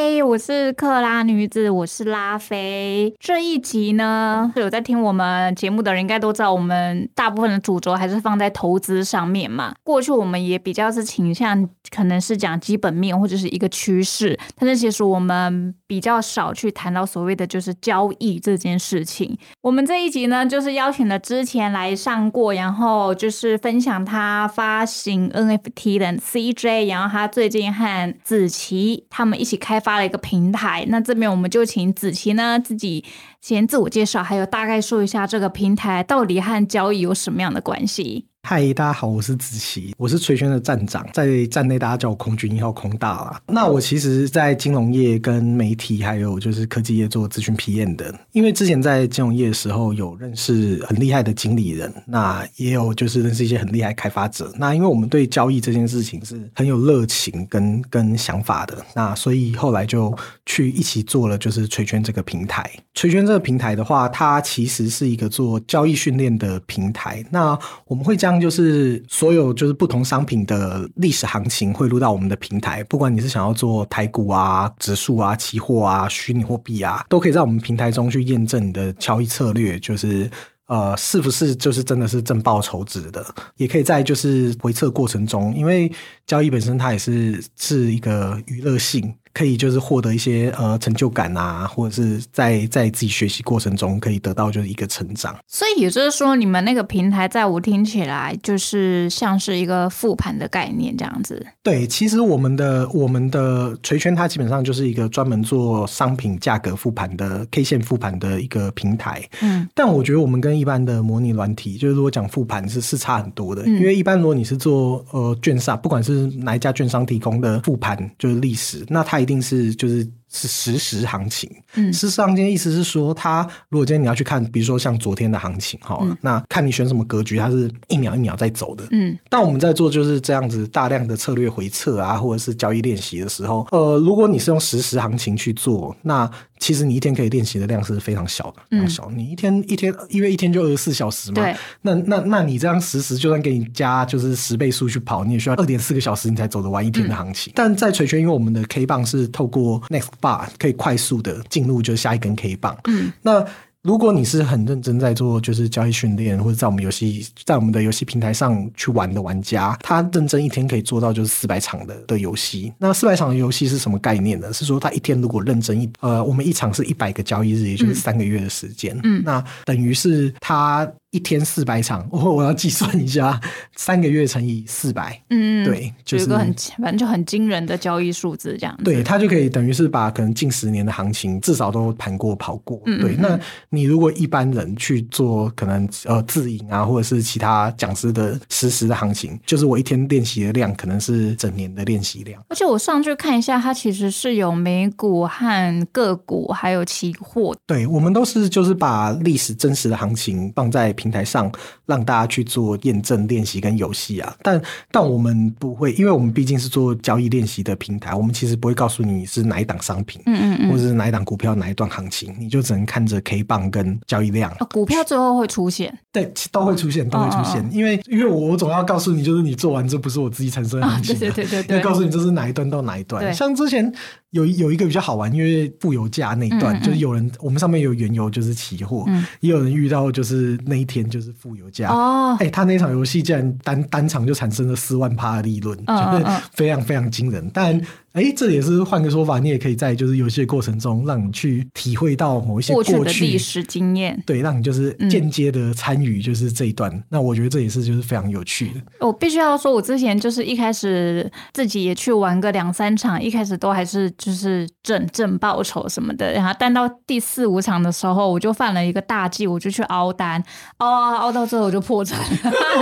嗨，我是克拉女子，我是拉菲。这一集呢，有在听我们节目的人应该都知道，我们大部分的主轴还是放在投资上面嘛。过去我们也比较是倾向，可能是讲基本面或者是一个趋势，但是其实我们比较少去谈到所谓的就是交易这件事情。我们这一集呢，就是邀请了之前来上过，然后就是分享他发行 NFT 的 CJ，然后他最近和子琪他们一起开发发了一个平台。那这边我们就请子琪呢自己先自我介绍，还有大概说一下这个平台到底和交易有什么样的关系。嗨，大家好，我是子琪，我是垂轩的站长，在站内大家叫我空军一号空大啦。那我其实，在金融业、跟媒体还有就是科技业做咨询 PM 的，因为之前在金融业的时候有认识很厉害的经理人，那也有就是认识一些很厉害开发者。那因为我们对交易这件事情是很有热情跟跟想法的，那所以后来就去一起做了就是垂圈这个平台。垂圈这个平台的话，它其实是一个做交易训练的平台。那我们会将就是所有就是不同商品的历史行情汇入到我们的平台，不管你是想要做台股啊、指数啊、期货啊、虚拟货币啊，都可以在我们平台中去验证你的交易策略，就是呃是不是就是真的是正报酬值的，也可以在就是回测过程中，因为交易本身它也是是一个娱乐性。可以就是获得一些呃成就感啊，或者是在在自己学习过程中可以得到就是一个成长。所以也就是说，你们那个平台在我听起来就是像是一个复盘的概念这样子。对，其实我们的我们的垂圈它基本上就是一个专门做商品价格复盘的 K 线复盘的一个平台。嗯，但我觉得我们跟一般的模拟软体，就是如果讲复盘是是差很多的，因为一般如果你是做呃券商，不管是哪一家券商提供的复盘就是历史，那它一定是就是。是实时行情，嗯，实时行情的意思是说，它如果今天你要去看，比如说像昨天的行情，哈，那看你选什么格局，它是一秒一秒在走的，嗯。但我们在做就是这样子大量的策略回测啊，或者是交易练习的时候，呃，如果你是用实时行情去做，那其实你一天可以练习的量是非常小的，非常小。你一天一天，因为一天就二十四小时嘛，对。那那那你这样实时，就算给你加就是十倍速去跑，你也需要二点四个小时，你才走得完一天的行情。但在锤圈，因为我们的 K 棒是透过 Next。把可以快速的进入就是下一根 K 棒。嗯，那如果你是很认真在做就是交易训练，或者在我们游戏在我们的游戏平台上去玩的玩家，他认真一天可以做到就是四百场的的游戏。那四百场的游戏是什么概念呢？是说他一天如果认真一呃，我们一场是一百个交易日，也就是三个月的时间。嗯，那等于是他。一天四百场，我 我要计算一下，三个月乘以四百，嗯，对，就是个很反正就很惊人的交易数字，这样，对，他就可以等于是把可能近十年的行情至少都盘过跑过，对。那你如果一般人去做可能呃自营啊，或者是其他讲师的实时的行情，就是我一天练习的量可能是整年的练习量。而且我上去看一下，它其实是有美股和个股，还有期货。对，我们都是就是把历史真实的行情放在。平台上让大家去做验证练习跟游戏啊，但但我们不会，因为我们毕竟是做交易练习的平台，我们其实不会告诉你是哪一档商品，嗯嗯嗯，或者是哪一档股票哪一段行情，你就只能看着 K 棒跟交易量。股票最后会出现，对，都会出现，都会出现，因为因为我总要告诉你，就是你做完这不是我自己产生的行情，对对对对，要告诉你这是哪一段到哪一段，像之前。有有一个比较好玩，因为负油价那一段，就是有人我们上面有原油，就是期货，也有人遇到就是那一天就是负油价哦，哎，他那场游戏竟然单单场就产生了四万趴的利润，就是非常非常惊人，但。哎，这也是换个说法，你也可以在就是游戏的过程中，让你去体会到某一些过去的历史经验，对，让你就是间接的参与就是这一段。那我觉得这也是就是非常有趣的。我必须要说，我之前就是一开始自己也去玩个两三场，一开始都还是就是挣挣报酬什么的，然后但到第四五场的时候，我就犯了一个大忌，我就去凹单，凹啊凹到最后我就破产。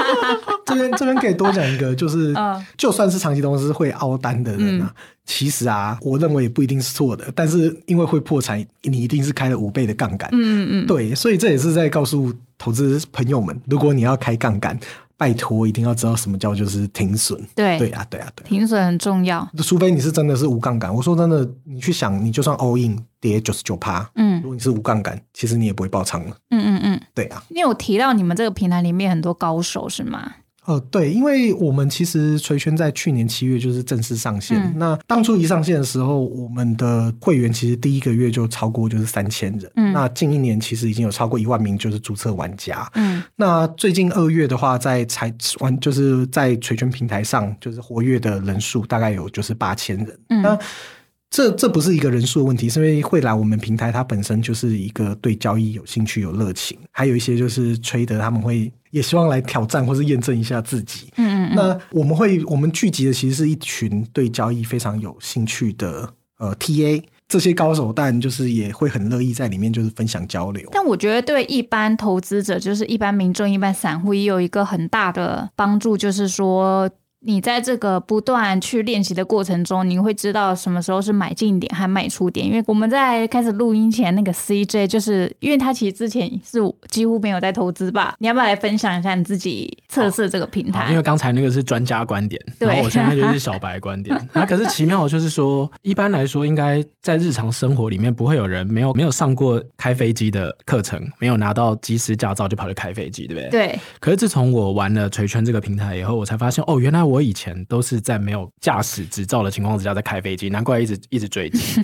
这边这边可以多讲一个，就是就算是长期投资会凹单的人啊。其实啊，我认为也不一定是错的，但是因为会破产，你一定是开了五倍的杠杆。嗯嗯，对，所以这也是在告诉投资朋友们，如果你要开杠杆。拜托一定要知道什么叫就是停损。对对啊，对啊，对啊。停损很重要。除非你是真的是无杠杆，我说真的，你去想，你就算 all in 跌九十九趴，嗯如果你是无杠杆，其实你也不会爆仓了。嗯嗯嗯，对啊，你有提到你们这个平台里面很多高手是吗？呃，对，因为我们其实垂圈在去年七月就是正式上线。嗯那当初一上线的时候，我们的会员其实第一个月就超过就是三千人。嗯那近一年其实已经有超过一万名就是注册玩家。嗯那最近二月的话，在才玩就是在垂圈平台上，就是活跃的人数大概有就是八千人。嗯那这这不是一个人数的问题，是因为会来我们平台，它本身就是一个对交易有兴趣、有热情，还有一些就是吹得，他们会也希望来挑战或是验证一下自己。嗯嗯嗯，那我们会我们聚集的其实是一群对交易非常有兴趣的呃 TA，这些高手，但就是也会很乐意在里面就是分享交流。但我觉得对一般投资者，就是一般民众、一般散户，也有一个很大的帮助，就是说。你在这个不断去练习的过程中，你会知道什么时候是买进点和卖出点。因为我们在开始录音前，那个 CJ 就是因为他其实之前是几乎没有在投资吧？你要不要来分享一下你自己测试这个平台？因为刚才那个是专家观点，然后我现在就 是小白观点。那可是奇妙的就是说，一般来说，应该在日常生活里面不会有人没有没有上过开飞机的课程，没有拿到机师驾照就跑去开飞机，对不对？。对，可是自从我玩了垂圈这个平台以后，我才发现哦，原来我以前都是在没有驾驶执照的情况之下在开飞机，难怪一直一直追击。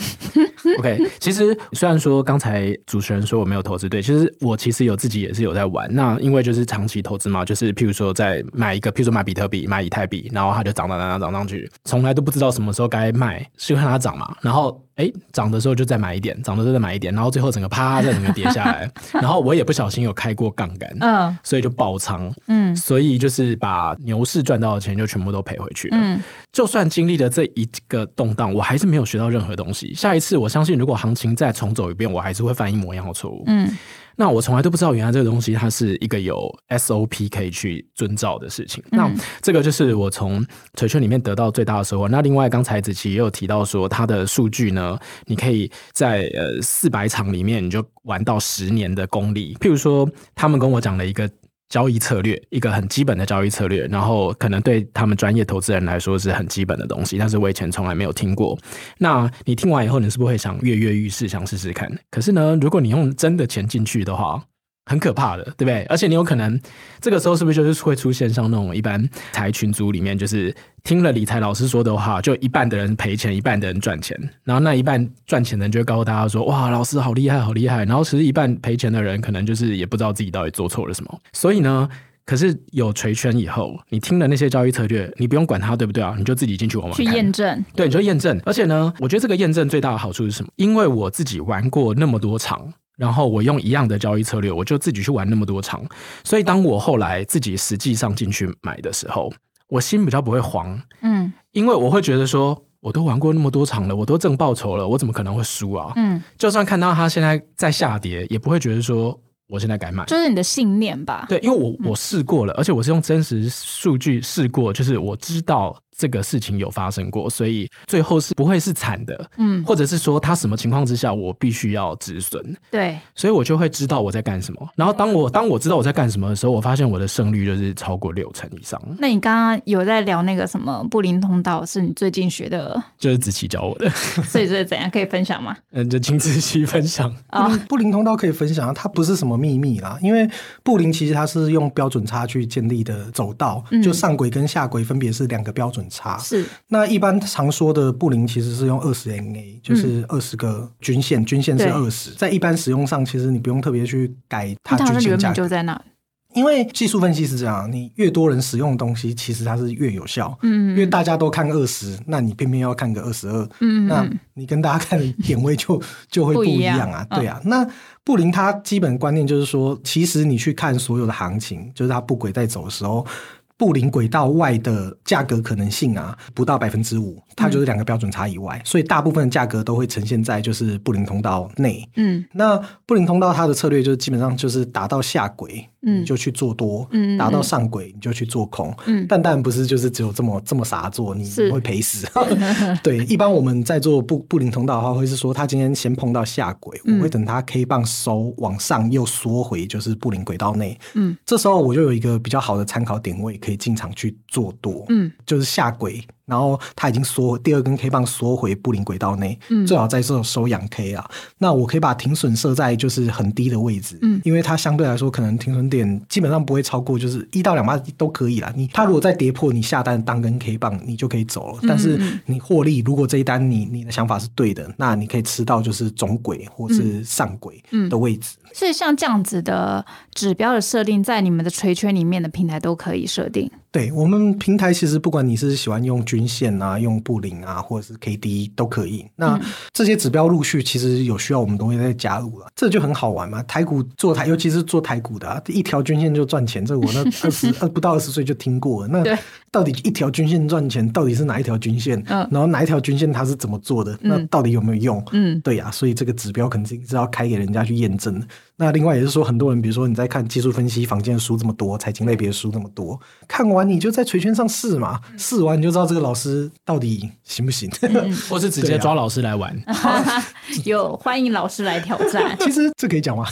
OK，其实虽然说刚才主持人说我没有投资对，其实我其实有自己也是有在玩。那因为就是长期投资嘛，就是譬如说在买一个，譬如说买比特币、买以太币，然后它就涨涨涨涨涨上去，从来都不知道什么时候该卖，是因为它涨嘛。然后哎涨的时候就再买一点，涨的时候再买一点，然后最后整个啪再整个跌下来。然后我也不小心有开过杠杆，嗯所以就爆仓。嗯所以就是把牛市赚到的钱就全部都赔回去了。嗯就算经历了这一个动荡，我还是没有学到任何东西。下一次我相信，如果行情再重走一遍，我还是会犯一模一样的错误。嗯那我从来都不知道，原来这个东西它是一个有 SOP 可以去遵照的事情。那这个就是我从锤圈里面得到最大的收获。那另外，刚才子琪也有提到说，它的数据呢，呃你可以在呃四百场里面，你就玩到十年的功力。譬如说，他们跟我讲了一个。交易策略，一个很基本的交易策略，然后可能对他们专业投资人来说是很基本的东西，但是我以前从来没有听过。那你听完以后，你是不是会想跃跃欲试，想试试看？可是呢，如果你用真的钱进去的话，很可怕的，对不对？而且你有可能这个时候是不是就是会出现像那种一般财群组里面，就是听了理财老师说的话，就一半的人赔钱，一半的人赚钱，然后那一半赚钱的人就会告诉大家说：“哇，老师好厉害，好厉害。”然后其实一半赔钱的人可能就是也不知道自己到底做错了什么。所以呢，可是有锤圈以后，你听了那些交易策略，你不用管它对不对啊？你就自己进去玩玩去。验证。对，你就验证。而且呢，我觉得这个验证最大的好处是什么？因为我自己玩过那么多场，然后我用一样的交易策略，我就自己去玩那么多场，所以当我后来自己实际上进去买的时候，我心比较不会慌，嗯因为我会觉得说。我都玩过那么多场了，我都挣报酬了，我怎么可能会输啊？嗯，就算看到它现在在下跌，也不会觉得说我现在该买。就是你的信念吧。对，因为我我试过了，而且我是用真实数据试过，就是我知道这个事情有发生过，所以最后是不会是惨的，嗯，或者是说他什么情况之下我必须要止损，对，所以我就会知道我在干什么。然后当我当我知道我在干什么的时候，我发现我的胜率就是超过六成以上，那你刚刚有在聊那个什么布林通道，是你最近学的，就是子琪教我的，所以这是怎样？可以分享吗？嗯，就请子琪分享。啊、布林布林通道可以分享啊，它不是什么秘密啦，因为布林其实它是用标准差去建立的走道，嗯。就上轨跟下轨分别是两个标准差。是，那一般常说的布林其实是用二十 NA，就是二十个均线，均线是二十，在一般使用上，其实你不用特别去改它它好均线价格像原本就，在那。因为技术分析是这样，你越多人使用的东西，其实它是越有效。嗯因为大家都看二十，那你偏偏要看个二十二，嗯那你跟大家看的点位就 就会不一样啊，样对啊。那布林它基本观念就是说，其实你去看所有的行情，就是它不轨在走的时候。布林轨道外的价格可能性啊，不到百分之五，它就是两个标准差以外，所以大部分的价格都会呈现在就是布林通道内。嗯那布林通道它的策略就是基本上就是打到下轨，嗯。你就去做多，嗯嗯达到上轨你就去做空，嗯。但当然不是就是只有这么这么傻做，你是。会赔死。对，一般我们在做布布林通道的话，会是说他今天先碰到下轨，嗯我会等他 K 棒收往上又缩回，就是布林轨道内，嗯。这时候我就有一个比较好的参考点位，可以进场去做多，嗯。就是下轨，然后它已经缩第二根 K 棒缩回布林轨道内，嗯最好在这种收阳 K 啊。那我可以把停损设在就是很低的位置，嗯因为它相对来说可能停损点基本上不会超过就是一到两八都可以啦。你它如果再跌破你下单当根 K 棒，你就可以走了。但是嗯你获利，如果这一单你你的想法是对的，那你可以吃到就是中轨或是上轨嗯的位置。所以像这样子的指标的设定，在你们的垂圈里面的平台都可以设定。对我们平台，其实不管你是喜欢用均线啊、用布林啊，或者是 K D 都可以。那这些指标陆续其实有需要，我们都会再加入了，这就很好玩嘛。台股做台，尤其是做台股的、啊，一条均线就赚钱，这我那 二十二不到二十岁就听过了。那到底一条均线赚钱，到底是哪一条均线？嗯然后哪一条均线它是怎么做的？那到底有没有用？嗯对呀、所以这个指标肯定是要开给人家去验证的。那另外也是说，很多人比如说你在看技术分析房间的书这么多，财经类别的书这么多，看完你就在垂圈上试嘛，试完你就知道这个老师到底行不行。或是直接抓老师来玩。有欢迎老师来挑战。其实这可以讲吗？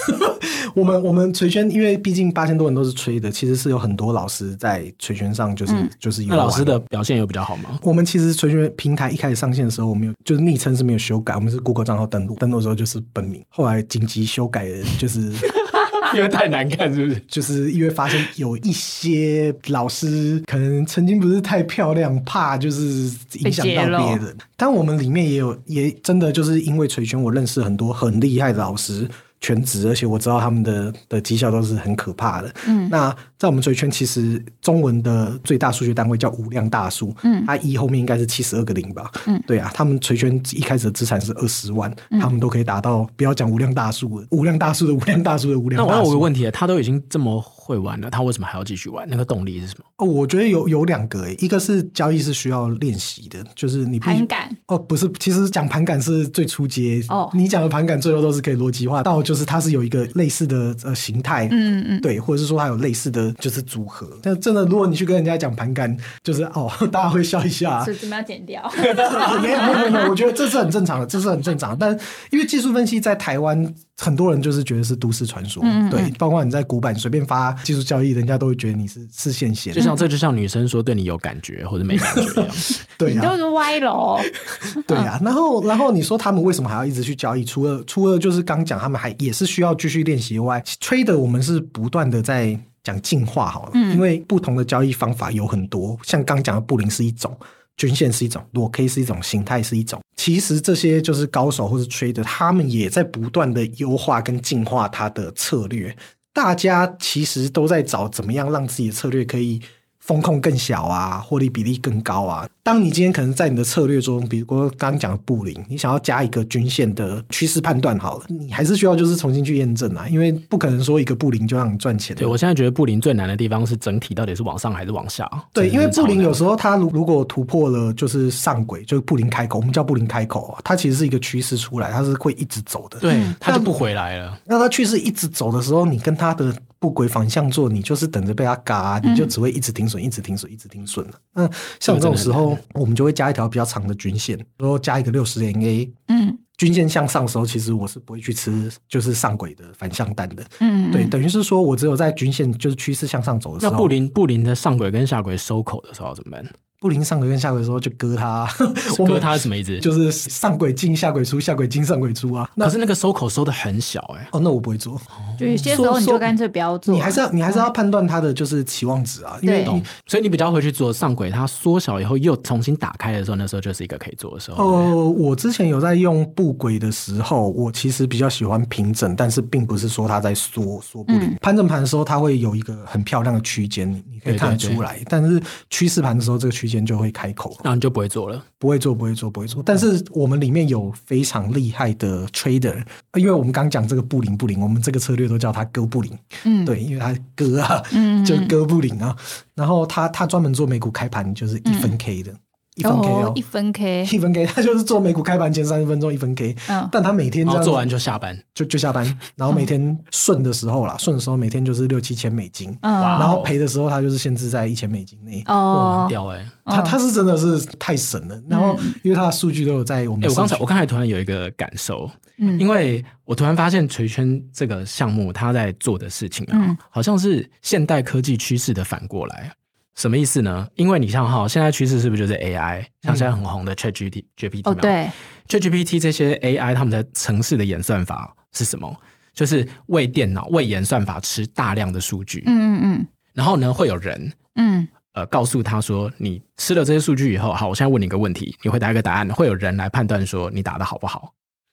我们我们垂圈，因为毕竟八千多人都是吹的，其实是有很多老师在垂圈上就是、就是有那老师的表现有比较好吗？我们其实垂圈平台一开始上线的时候，我们有就是昵称是没有修改，我们是 Google 账号登录，登录的时候就是本名，后来紧急修改的，就是 因为太难看，是不是？就是因为发现有一些老师可能曾经不是太漂亮，怕就是影响到别人。但我们里面也有，也真的就是因为垂拳，我认识很多很厉害的老师。全职，而且我知道他们的的绩效都是很可怕的。嗯，那在我们垂圈，其实中文的最大数据单位叫无量大数，嗯，它一后面应该是七十二个零吧，嗯，对啊，他们垂圈一开始的资产是二十万，他们都可以达到，不要讲无量大数了，无量大数的无量大数的无量大数。那我有个问题，他都已经这么会玩了，他为什么还要继续玩？那个动力是什么？哦，我觉得有有两个诶，一个是交易是需要练习的，就是你盘感哦，不是，其实讲盘感是最初阶哦你讲的盘感最后都是可以逻辑化到，就是它是有一个类似的呃形态，嗯嗯，对，或者是说它有类似的就是组合。但真的，如果你去跟人家讲盘感，就是哦，大家会笑一下。是怎么要剪掉？没有没有没有没有，我觉得这是很正常的，这是很正常的。但因为技术分析在台湾，很多人就是觉得是都市传说，嗯对，包括你在古板随便发技术交易，人家都会觉得你是是现显就。像这就像女生说对你有感觉或者没感觉一样。对啊，你都是歪楼。对啊，然后然后你说他们为什么还要一直去交易？除了除了就是刚讲他们还也是需要继续练习以外，trader 我们是不断的在讲进化好了，因为不同的交易方法有很多，像刚讲的布林是一种。均线是一种，裸 K 是一种，形态是一种。其实这些就是高手或是 trader，他们也在不断的优化跟进化他的策略。大家其实都在找怎么样让自己的策略可以风控更小啊，获利比例更高啊。当你今天可能在你的策略中，比如说刚刚讲的布林，你想要加一个均线的趋势判断好了，你还是需要就是重新去验证啊，因为不可能说一个布林就让你赚钱。对我现在觉得布林最难的地方是整体到底是往上还是往下。对，因为布林有时时候它如如果突破了就是上轨，就是布林开口，我们叫布林开口啊，它其实是一个趋势出来，它是会一直走的。对它就不回来了。那它趋势一直走的时候，你跟它的不轨反向做，你就是等着被他嘎，你就只会一直停损，一直停损，一直停损了。那像这种时候，我们就会加一条比较长的均线，然后加一个六十 MA。嗯均线向上的时候，其实我是不会去吃就是上轨的反向单的。嗯，对，等于是说我只有在均线就是趋势向上走的时候，那布林布林的上轨跟下轨收口的时候要怎么办？布林上轨跟下轨的时候就割它，割它是什么意思？就是上轨进下轨出，下轨进上轨出啊。可是那个收口收的很小哎、哦，那我不会做。就有些时候你就干脆不要做，你还是要你还是要判断它的就是期望值啊，因为对你所以你比较会去做上轨，它缩小以后又重新打开的时候，那时候就是一个可以做的时候。呃，我之前有在用布轨的时候，我其实比较喜欢平整，但是并不是说它在缩缩布林。盘整盘的时候，它会有一个很漂亮的区间，你你可以看得出来。但是趋势盘的时候，这个区间就会开口，那你就不会做了。不会做，不会做，不会做。但是我们里面有非常厉害的 trader，因为我们刚讲这个布林布林，我们这个策略都叫他哥布林。嗯，对，因为他哥啊，嗯就哥布林啊。然后他他专门做美股开盘，就是一分 K 的。一分 K 哦，一分 K，一分 K，他就是做美股开盘前三十分钟一分 K，嗯。但他每天这样后做完就下班，就就下班，然后每天顺的时候啦，顺的时候每天就是六七千美金，然后赔的时候他就是限制在一千美金内。哇，哦。很，屌哎！他他是真的是太神了，然后因为他的数据都有在我们哎，的我刚才我刚才突然有一个感受，嗯。因为我突然发现锤圈这个项目他在做的事情啊，嗯。好像是现代科技趋势的反过来。什么意思呢？因为你像哈，现在趋势是不是就是 AI？像现在很红的 ChatGPT、GPT 哦，对，ChatGPT 这些 AI 他们的城市的演算法是什么？就是为电脑为演算法吃大量的数据，嗯嗯然后呢会有人嗯呃告诉他说，你吃了这些数据以后，好，我现在问你一个问题，你回答一个答案，会有人来判断说你答的好不好。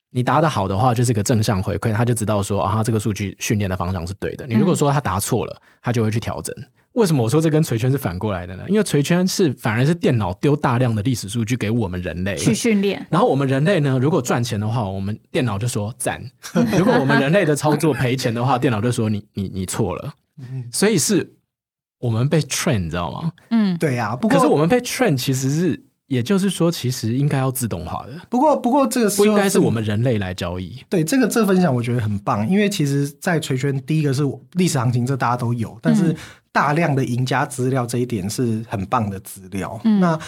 你答的好的话，就是个正向回馈，他就知道说啊，他这个数据训练的方向是对的。你如果说他答错了，他就会去调整。为什么我说这跟锤圈是反过来的呢？因为锤圈是反而是电脑丢大量的历史数据给我们人类嗯，去训练，然后我们人类呢，如果赚钱的话，我们电脑就说赞；如果我们人类的操作赔钱的话，电脑就说你你你错了。所以是我们被 train，你知道吗？嗯，对呀、不过可是我们被 train 其实是，也就是说，其实应该要自动化的，不过不过这个不应该是我们人类来交易。对这个这分享我觉得很棒，因为其实，在锤圈第一个是历史行情，这大家都有，但是大量的赢家资料这一点是很棒的资料。嗯那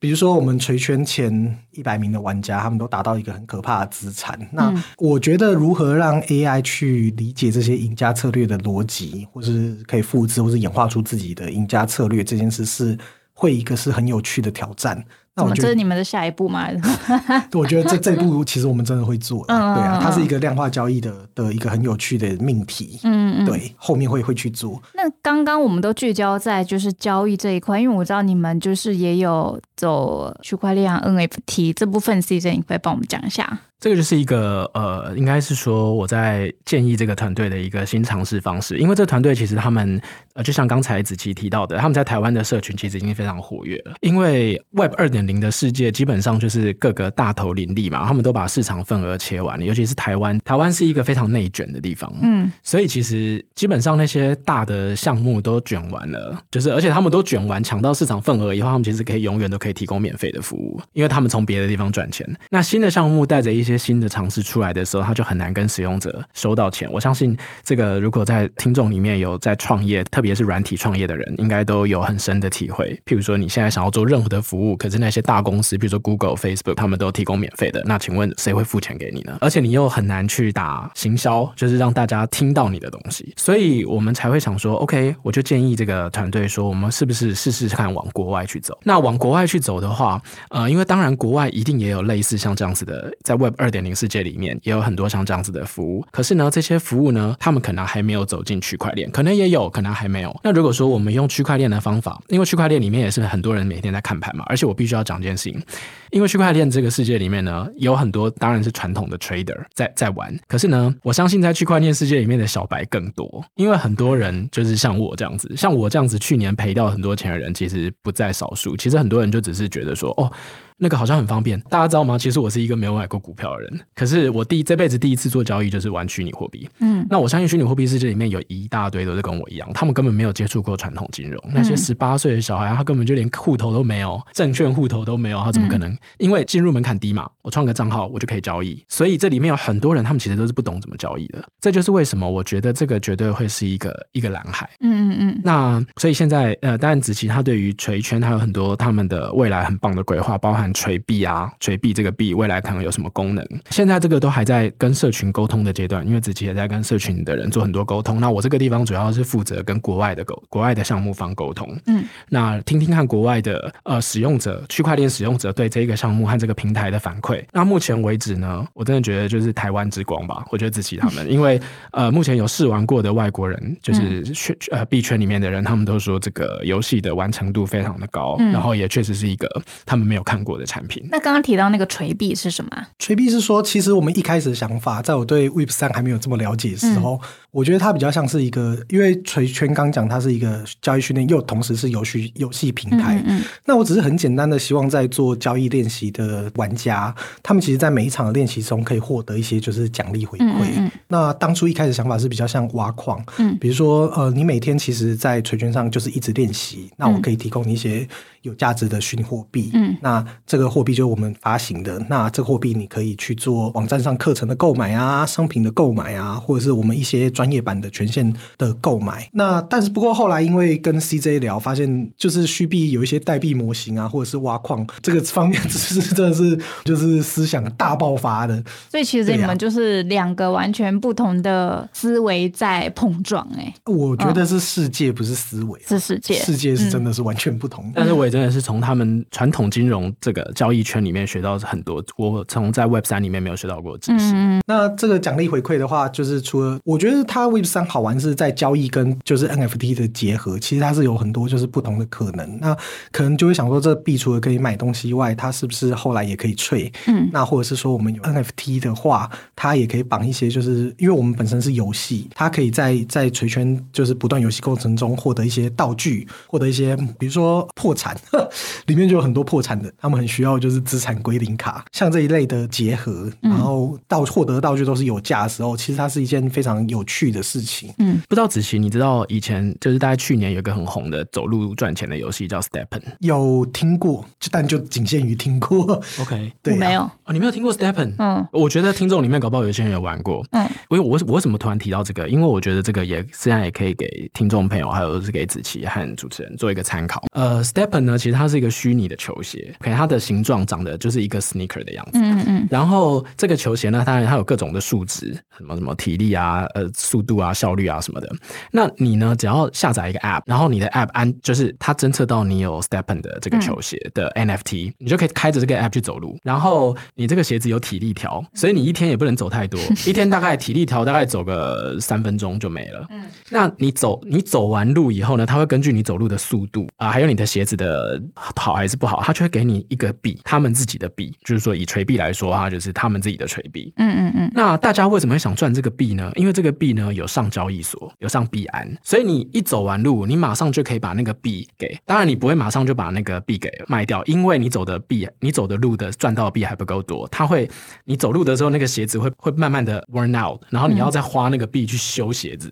比如说我们垂圈前一百名的玩家，他们都达到一个很可怕的资产。那嗯我觉得如何让 AI 去理解这些赢家策略的逻辑，或是可以复制，或是演化出自己的赢家策略这件事，是会一个是很有趣的挑战。那我觉得这是你们的下一步吗？我觉得这这一步其实我们真的会做对啊嗯，它是一个量化交易的的一个很有趣的命题，嗯嗯，对，后面会会去做。那刚刚我们都聚焦在就是交易这一块，因为我知道你们就是也有走区块链啊 NFT 这部分，C J 你可以帮我们讲一下。这个就是一个呃，应该是说我在建议这个团队的一个新尝试方式，因为这团队其实他们呃，就像刚才子琪提到的，他们在台湾的社群其实已经非常活跃了。因为 Web 二点零的世界基本上就是各个大头林立嘛，他们都把市场份额切完了，尤其是台湾，台湾是一个非常内卷的地方，嗯所以其实基本上那些大的项目都卷完了，就是而且他们都卷完抢到市场份额以后，他们其实可以永远都可以提供免费的服务，因为他们从别的地方赚钱。那新的项目带着一些新的尝试出来的时候，他就很难跟使用者收到钱。我相信这个如果在听众里面有在创业，特别是软体创业的人，应该都有很深的体会。譬如说你现在想要做任何的服务，可是那些大公司，比如说 Google、Facebook，他们都提供免费的，那请问谁会付钱给你呢？而且你又很难去打行销，就是让大家听到你的东西，所以我们才会想说，OK，我就建议这个团队说，我们是不是试试看往国外去走？那往国外去走的话，呃，因为当然国外一定也有类似像这样子的，在 Web 二点零世界里面也有很多像这样子的服务，可是呢，这些服务呢，他们可能还没有走进区块链，可能也有，可能还没有。那如果说我们用区块链的方法，因为区块链里面也是很多人每天在看盘嘛，而且我必须要讲件事情，因为区块链这个世界里面呢，有很多当然是传统的 trader 在在玩，可是呢，我相信在区块链世界里面的小白更多，因为很多人就是像我这样子，像我这样子去年赔掉很多钱的人，其实不在少数。其实很多人就只是觉得说，哦。那个好像很方便，大家知道吗？其实我是一个没有买过股票的人，可是我第这辈子第一次做交易就是玩虚拟货币。嗯那我相信虚拟货币世界里面有一大堆都是跟我一样，他们根本没有接触过传统金融。那些十八岁的小孩，他根本就连户头都没有，证券户头都没有，他怎么可能？因为进入门槛低嘛，我创个账号我就可以交易。所以这里面有很多人，他们其实都是不懂怎么交易的。这就是为什么我觉得这个绝对会是一个一个蓝海。嗯嗯嗯那所以现在呃，当然子琪他对于锤圈还有很多他们的未来很棒的规划，包含锤币啊、锤币这个币未来可能有什么功能。现在这个都还在跟社群沟通的阶段，因为子琪也在跟社群的人做很多沟通。那我这个地方主要是负责跟国外的沟国外的项目方沟通。嗯，那听听看国外的呃使用者、区块链使用者对这个项目和这个平台的反馈。那目前为止呢，我真的觉得就是台湾之光吧。我觉得子琪他们，因为呃目前有试玩过的外国人，就是圈、呃币圈里面的人，他们都说这个游戏的完成度非常的高，嗯然后也确实是一个他们没有看过的产品。那刚刚提到那个锤币是什么？锤币是说，其实我们一开始的想法，在我对 Web 三还没有这么了解的时候，我觉得它比较像是一个，因为锤圈刚讲它是一个交易训练，又同时是游戏游戏平台。嗯那我只是很简单的希望在做交易练习的玩家，他们其实在每一场的练习中可以获得一些就是奖励回馈。嗯嗯那当初一开始想法是比较像挖矿，嗯比如说呃，你每天其实，在锤圈上就是一直练习，那我可以提供你一些有价值的虚拟货币，嗯那这个货币就是我们发行的，那这个货币你可以去做网站上课程的购买啊，商品的购买啊，或者是我们一些专业版的权限的购买。那但是不过后来因为跟 CJ 聊，发现就是虚币有一些代币模型啊，或者是挖矿这个方面，是真的是就是思想大爆发的。所以其实你们就是两个完全不同的思维在碰撞、哎，我觉得是世界，不是思维。是世界。世界是真的是完全不同的。但是我也真的是从他们传统金融这个交易圈里面学到很多，我从在 Web 三里面没有学到过的知识。嗯那这个奖励回馈的话，就是除了我觉得它 Web 三好玩是在交易跟就是 NFT 的结合，其实它是有很多就是不同的可能。那可能就会想说，这币除了可以买东西以外，它是不是后来也可以 trade？嗯那或者是说我们有 NFT 的话，它也可以绑一些，就是因为我们本身是游戏，它可以在在锤圈就是不断游戏过程中获得一些道具，获得一些比如说破产，里面就有很多破产的，他们很需要就是资产归零卡，像这一类的结合，然后到获得的道具都是有价的时候，其实它是一件非常有趣的事情。嗯，不知道子琪，你知道以前就是大概去年有一个很红的走路赚钱的游戏叫 Stepen。有听过，就但就仅限于听过。OK，对、啊，我没有。哦，你没有听过 Stepen？嗯我觉得听众里面搞不好有些人有玩过。嗯，我我我为什么突然提到这个？因为我觉得这个也现在也可以给听众朋友，还有是给子琪和主持人做一个参考。呃，Stepen 呢，其实它是一个虚拟的球鞋，可能它的形状长得就是一个 sneaker 的样子。嗯嗯然后这个球鞋呢，当然它有各种的数值，什么什么体力啊、呃速度啊、效率啊什么的。那你呢，只要下载一个 App，然后你的 App 安就是它侦测到你有 Stepen 的这个球鞋的 NFT，、你就可以开着这个 App 去走路。然后你这个鞋子有体力条，所以你一天也不能走太多，一天大概体力条大概走个三分钟就没了。嗯那你走你走完路以后呢，它会根据你走路的速度啊，还有你的鞋子的好还是不好，它就会给你一个币，他们自己的币，就是说以锤币来说哈，就是他们自己的锤币。嗯嗯嗯那大家为什么会想赚这个币呢？因为这个币呢有上交易所，有上币安，所以你一走完路，你马上就可以把那个币给。当然你不会马上就把那个币给卖掉，因为你走的币，你走的路的赚到的币还不够多，它会你走路的时候那个鞋子会会慢慢的 worn out，然后你要再花那个币去修鞋子。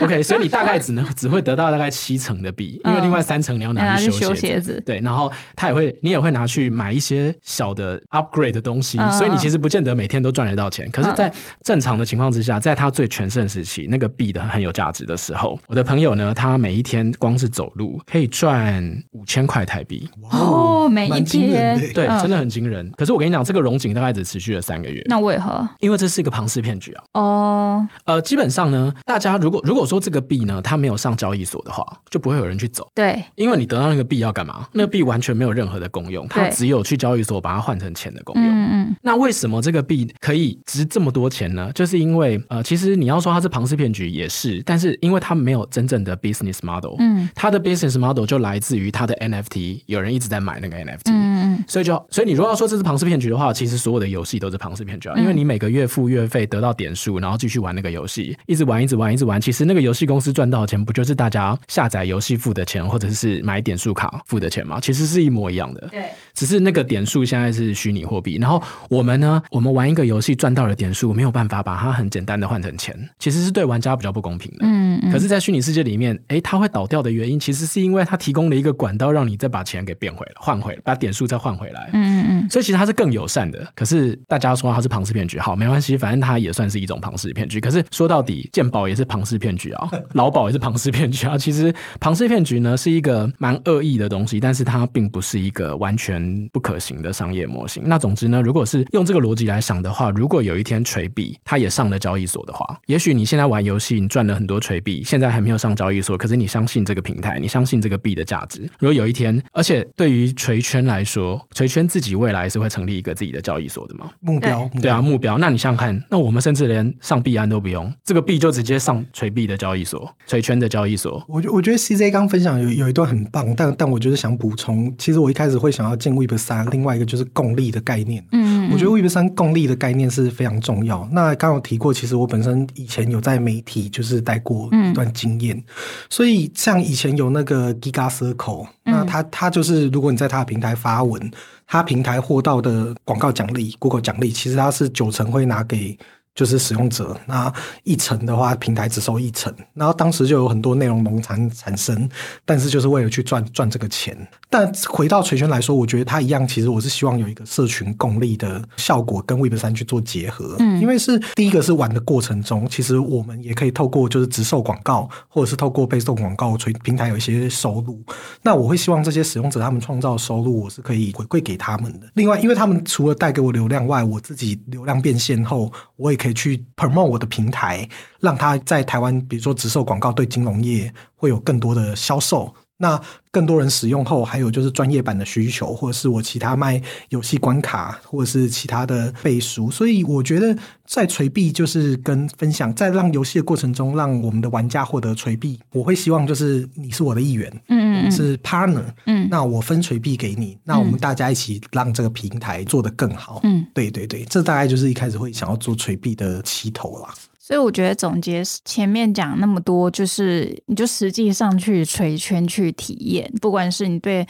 OK，所以你大概只能只会得到大概七成的币，因为另外三成你要嗯，拿拿去修鞋子。鞋子。对，然后他也会，你也会拿去买一些小的 upgrade 的东西，嗯所以你其实不见得每天都赚得到钱。可是，在正常的情况之下，在他最全盛时期，那个币的很有价值的时候，我的朋友呢，他每一天光是走路可以赚五千块台币，哇哦每一蛮惊人天的对，嗯真的很惊人。可是我跟你讲，这个融景大概只持续了三个月，那为何？因为这是一个庞氏骗局啊。哦，呃，基本上呢，大家如果如果说这个币呢，它没有上交易所的话，就不会有人去走。对，因为你得到那个币要干嘛？那个币完全没有任何的功用，它只有去交易所把它换成钱的功用。嗯嗯。那为什么这个币可以值这么多钱呢？就是因为呃，其实你要说它是庞氏骗局也是，但是因为它没有真正的 business model，嗯。它的 business model 就来自于它的 NFT，有人一直在买那个 NFT，、嗯嗯所以就所以你如果要说这是庞氏骗局的话，其实所有的游戏都是庞氏骗局啊，因为你每个月付月费得到点数，然后继续玩那个游戏，一直玩一直玩一直玩，其实那个游戏公司赚到的钱不就是大家下载游戏付的钱，或者是买点数卡付的钱吗？其实是一模一样的。对，只是那个点数现在是虚拟货币，然后我们呢，我们玩一个游戏赚到了点数没有办法把它很简单的换成钱，其实是对玩家比较不公平的。嗯嗯可是，在虚拟世界里面，哎，它会倒掉的原因，其实是因为它提供了一个管道，让你再把钱给变回来、换回来，把点数再换回来。嗯嗯所以其实它是更友善的。可是大家说它是庞氏骗局，好，没关系，反正它也算是一种庞氏骗局。可是说到底，鉴宝也是庞氏骗局啊，劳保也是庞氏骗局啊。其实庞氏骗局呢是一个蛮恶意的东西，但是它并不是一个完全不可行的商业模型。那总之呢，如果是用这个逻辑来想的话，如果有一天锤币它也上了交易所的话，也许你现在玩游戏，你赚了很多锤币，现在还没有上交易所，可是你相信这个平台，你相信这个币的价值。如果有一天，而且对于锤圈来说，锤圈自己。未来是会成立一个自己的交易所的吗？目标对啊，，目标。那你想想看，那我们甚至连上币安都不用，这个币就直接上锤币的交易所、锤圈的交易所。我觉我觉得 CJ 刚分享有有一段很棒，但但我就是想补充，其实我一开始会想要进 Web 三，另外一个就是共利的概念。嗯，我觉得 Web 三共利的概念是非常重要。那刚刚有提过，其实我本身以前有在媒体就是待过一段经验，所以像以前有那个 Giga Circle，那他他就是如果你在他的平台发文，它平台获到的广告奖励、Google 奖励，其实它是九成会拿给。就是使用者，那一层的话，平台只收一层，然后当时就有很多内容农产产生，但是就是为了去赚赚这个钱。但回到锤圈来说，我觉得它一样，其实我是希望有一个社群共利的效果跟 Web 三去做结合，嗯，因为是第一个是玩的过程中，其实我们也可以透过就是直售广告，或者是透过被动广告，锤平台有一些收入。那我会希望这些使用者他们创造收入，我是可以回馈给他们的。另外，因为他们除了带给我流量外，我自己流量变现后，我也可以去 promote 我的平台，让他在台湾，比如说直售广告对金融业会有更多的销售。那更多人使用后，还有就是专业版的需求，或者是我其他卖游戏关卡，或者是其他的背书。所以我觉得在锤币就是跟分享，在让游戏的过程中，让我们的玩家获得锤币。我会希望就是你是我的一员，嗯嗯是 partner，嗯那我分锤币给你，那我们大家一起让这个平台做得更好。嗯，对对对，这大概就是一开始会想要做锤币的起头啦。所以我觉得总结前面讲那么多，就是你就实际上去垂圈去体验，不管是你对。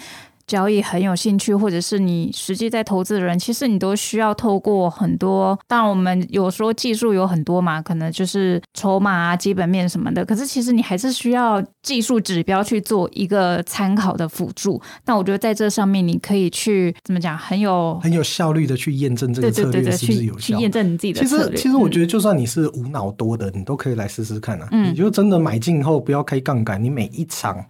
交易很有兴趣，或者是你实际在投资的人，其实你都需要透过很多。当然，我们有说技术有很多嘛，可能就是筹码啊、基本面什么的。可是其实你还是需要技术指标去做一个参考的辅助。那我觉得在这上面，你可以去怎么讲，很有很有效率的去验证这个策略是不是去有效。去验证你自己的其策略。实，其实我嗯觉得，就算你是无脑多的，你都可以来试试看啊。嗯你就真的买进后不要开杠杆，你每一场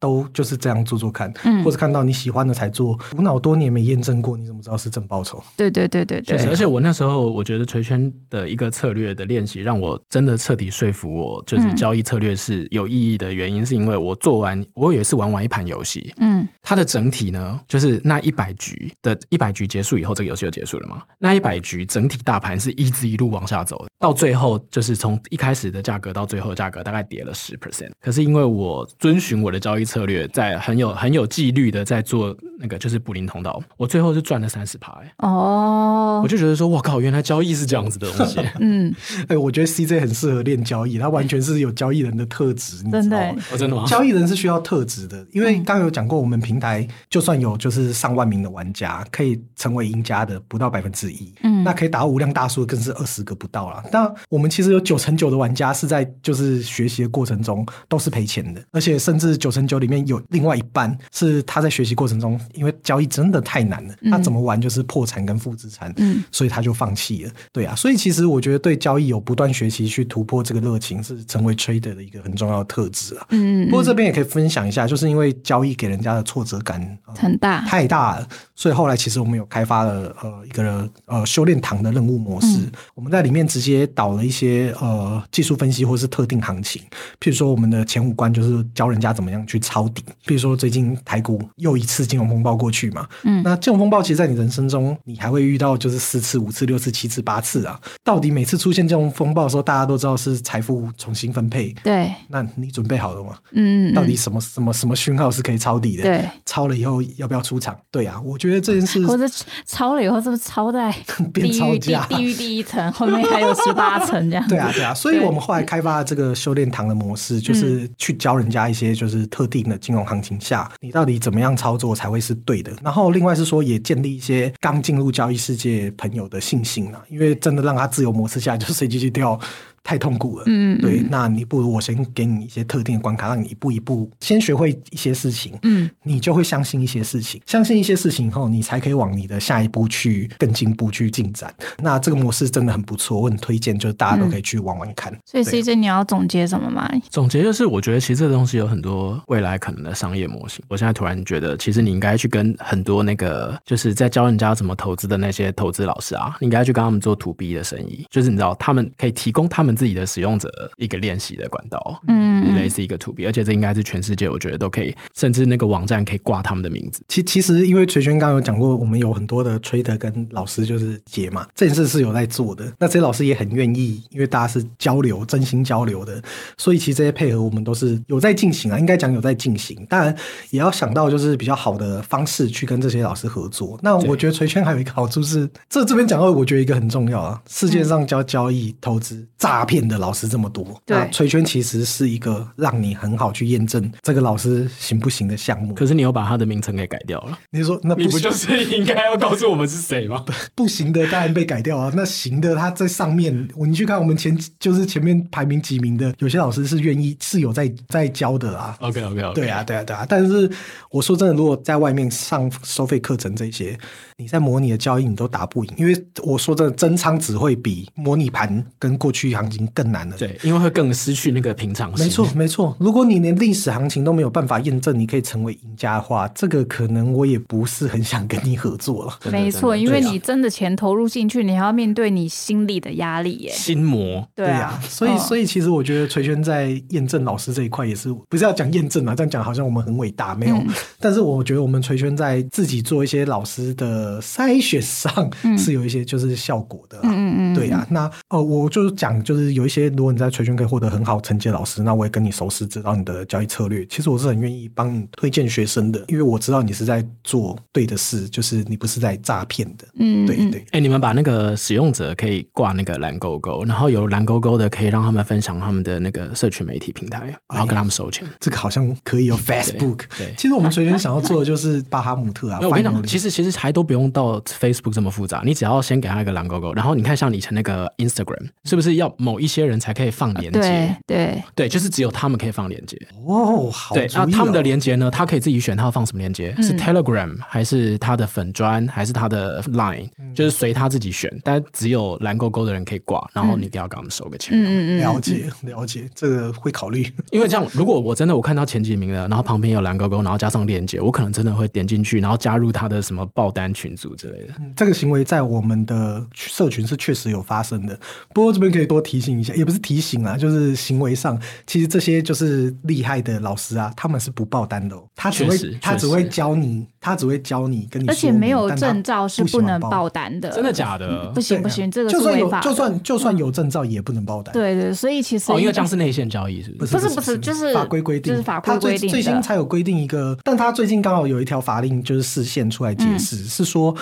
都就是这样做做看，嗯或者看到你喜欢的才做。无脑多年没验证过，你怎么知道是正报酬？对对对对对确实，而且我那时候我觉得锤圈的一个策略的练习，让我真的彻底说服我，就是嗯交易策略是有意义的原因，是因为我做完，我有一次玩完一盘游戏，嗯它的整体呢，就是那一百局的一百局结束以后，这个游戏就结束了嘛？那一百局整体大盘是一直一路往下走的，到最后就是从一开始的价格到最后的价格大概跌了十 percent。可是因为我遵循我的交易策略，在很有很有纪律的在做那个就是布林通道，我最后是赚了三十趴。欸哦我，就觉得说，我靠，原来交易是这样子的东西。嗯，哎，我觉得 CJ 很适合练交易，他完全是有交易人的特质，你知道真的吗欸？哦，真的吗？交易人是需要特质的，因为刚刚有讲过，我们平台就算有就是上万名的玩家，可以成为赢家的不到百分之一，嗯那可以达到无量大数更是二十个不到了。那我们其实有九成九的玩家是在就是学习的过程中都是赔钱的，而且甚至九成九里面有另外一半是他在学习过程中，因为交易真的太难了，他怎么玩就是破产跟负资产，嗯。所以他就放弃了。对啊，所以其实我觉得对交易有不断学习去突破这个热情，是成为 trader 的一个很重要的特质啊。嗯，不过这边也可以分享一下，就是因为交易给人家的挫折感、呃很大，太大了，所以后来其实我们有开发了呃一个呃修炼堂的任务模式，嗯。我们在里面直接导了一些呃技术分析或是特定行情，譬如说我们的前五关就是教人家怎么样去抄底，比如说最近台股又一次金融风暴过去嘛，嗯那金融风暴其实，在你人生中你还会遇到就是四次、五次、六次、七次、八次啊，到底每次出现这种风暴的时候，大家都知道是财富重新分配，对，那你准备好了吗？嗯，嗯到底什么什么什么讯号是可以抄底的？对，抄了以后要不要出场？对啊，我觉得这件事或者抄了以后是不是抄在变 地狱。地狱第一层，后面还有十八层这样？对啊，对啊，所以我们后来开发了这个修炼堂的模式，就是去教人家一些就是特定的金融行情下，你到底怎么样操作才会是对的。然后另外是说，也建立一些刚进入交易世界朋友的信心啊，因为真的让他自由模式下来就随机去跳。太痛苦了，嗯对，那你不如我先给你一些特定的关卡，让你一步一步先学会一些事情，嗯，你就会相信一些事情，相信一些事情以后，你才可以往你的下一步去更进步去进展。那这个模式真的很不错，我很推荐，就是大家都可以去玩玩看。所以 CJ 你要总结什么吗？总结就是，我觉得其实这个东西有很多未来可能的商业模型。我现在突然觉得，其实你应该去跟很多那个就是在教人家怎么投资的那些投资老师啊，你应该去跟他们做 to B 的生意，就是你知道他们可以提供他们们自己的使用者一个练习的管道，嗯类似一个 to B，而且这应该是全世界我觉得都可以，甚至那个网站可以挂他们的名字。其其实，因为垂轩刚刚有讲过，我们有很多的 trader 跟老师就是结嘛，这件事是有在做的。那这些老师也很愿意，因为大家是交流、真心交流的，所以其实这些配合我们都是有在进行啊，应该讲有在进行。当然也要想到就是比较好的方式去跟这些老师合作。那我觉得垂圈还有一个好处是，这这边讲到，我觉得一个很重要啊，世界上教交易、投资、诈骗的老师这么多，对那垂圈其实是一个让你很好去验证这个老师行不行的项目。可是你又把他的名称给改掉了，你说那不就是应该要告诉我们是谁吗？不行的当然被改掉啊，那行的他在上面，你去看我们前就是前面排名几名的，有些老师是愿意是有在在教的啊。OK OK OK，对啊，对啊，对啊。但是我说真的，如果在外面上收费课程这些，你在模拟的交易你都打不赢，因为我说真的，真仓只会比模拟盘跟过去行情更难了。对，因为会更失去那个平常心。没错，没错。如果你连历史行情都没有办法验证你可以成为赢家的话，这个可能我也不是很想跟你合作了。没错，因为你真的钱投入进去，你还要面对你心理的压力耶。心魔。对呀、啊，所以嗯所以其实我觉得垂轩在验证老师这一块也是不是要讲验证嘛，这样讲好像我们很伟大，没有。嗯但是我觉得我们垂轩在自己做一些老师的筛选上是有一些就是效果的、啊。嗯嗯嗯，对呀、那哦，我就是讲，就是有一些，如果你在垂圈可以获得很好成绩的老师，那我也跟你熟识，知道你的交易策略。其实我是很愿意帮你推荐学生的，因为我知道你是在做对的事，就是你不是在诈骗的。嗯，对对。哎、你们把那个使用者可以挂那个蓝勾勾，然后有蓝勾勾的可以让他们分享他们的那个社群媒体平台，然后跟他们收钱。这个好像可以有 Facebook。对其实我们 垂圈想要做的就是巴哈姆特啊。我跟你讲，其实其实还都不用到 Facebook 这么复杂，你只要先给他一个蓝勾勾，然后你看像以前那个 Instagram，是不是要某一些人才可以放链对接？对，对，就是只有他们可以放链接。哦，好对，主意然后他们的哦连接呢，他可以自己选他要放什么连接，是 Telegram 还是他的粉砖，还是他的 Line，、就是随他自己选，但只有蓝勾勾的人可以挂，然后你一定要给他们收个钱。嗯嗯嗯，了解了解，这个会考虑。因为这样，如果我真的我看到前几名了，然后旁边有蓝勾勾，然后加上链接，我可能真的会点进去，然后加入他的什么爆单群组之类的。这个行为在我们的社群是确实有发生的。不过这边可以多提醒一下，也不是提醒啊，就是行为上，其实这些就是厉害的老师啊，他们是不爆单的、哦，他只会他只会教你，他只会教你跟你说，而且没有证照是不能爆单的，真的假的？不行不行，这个就算有。就算就算有证照也不能包单。对对，所以其实哦，因为这样是内线交易，是不是？不是不是就是法规规定，就是法规他最规定最新才有规定一个，但他最近刚好有一条法令就是视线出来解释，嗯是说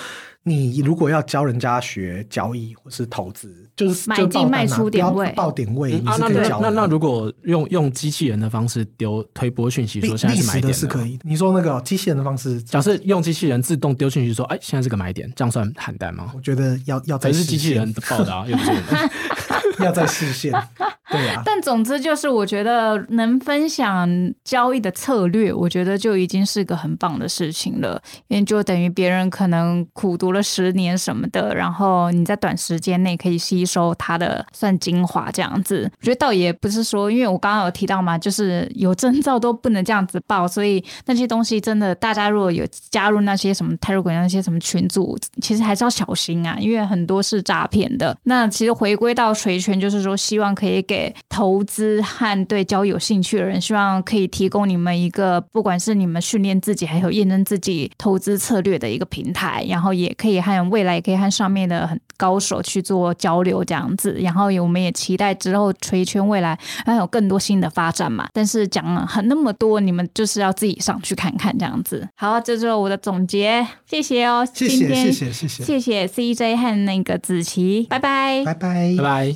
你如果要教人家学交易或是投资，就是买进卖出点位报点位，你那那可以教的。那那如果用用机器人的方式丢推播讯息说现在是买点的是可。以，你说那个机器人的方式，假设用机器人自动丢讯息说，哎，现在是个买点，这样算喊单吗？我觉得要要在还是机器人报的啊，又不是。要在视线，对啊。但总之就是，我觉得能分享交易的策略，我觉得就已经是个很棒的事情了。因为就等于别人可能苦读了十年什么的，然后你在短时间内可以吸收它的算精华这样子。我觉得倒也不是说，因为我刚刚有提到嘛，就是有证照都不能这样子报，所以那些东西真的，大家如果有加入那些什么泰如果那些什么群组，其实还是要小心啊，因为很多是诈骗的。那其实回归到垂权，就是说希望可以给投资和对交易有兴趣的人，希望可以提供你们一个不管是你们训练自己，还有验证自己投资策略的一个平台，然后也可以和未来也可以和上面的很高手去做交流这样子。然后我们也期待之后垂圈未来还有更多新的发展嘛。但是讲了很那么多，你们就是要自己上去看看这样子。好，这就是我的总结，谢谢哦，谢谢今天谢谢谢谢，谢谢 CJ 和那个子琪，拜拜拜拜拜拜。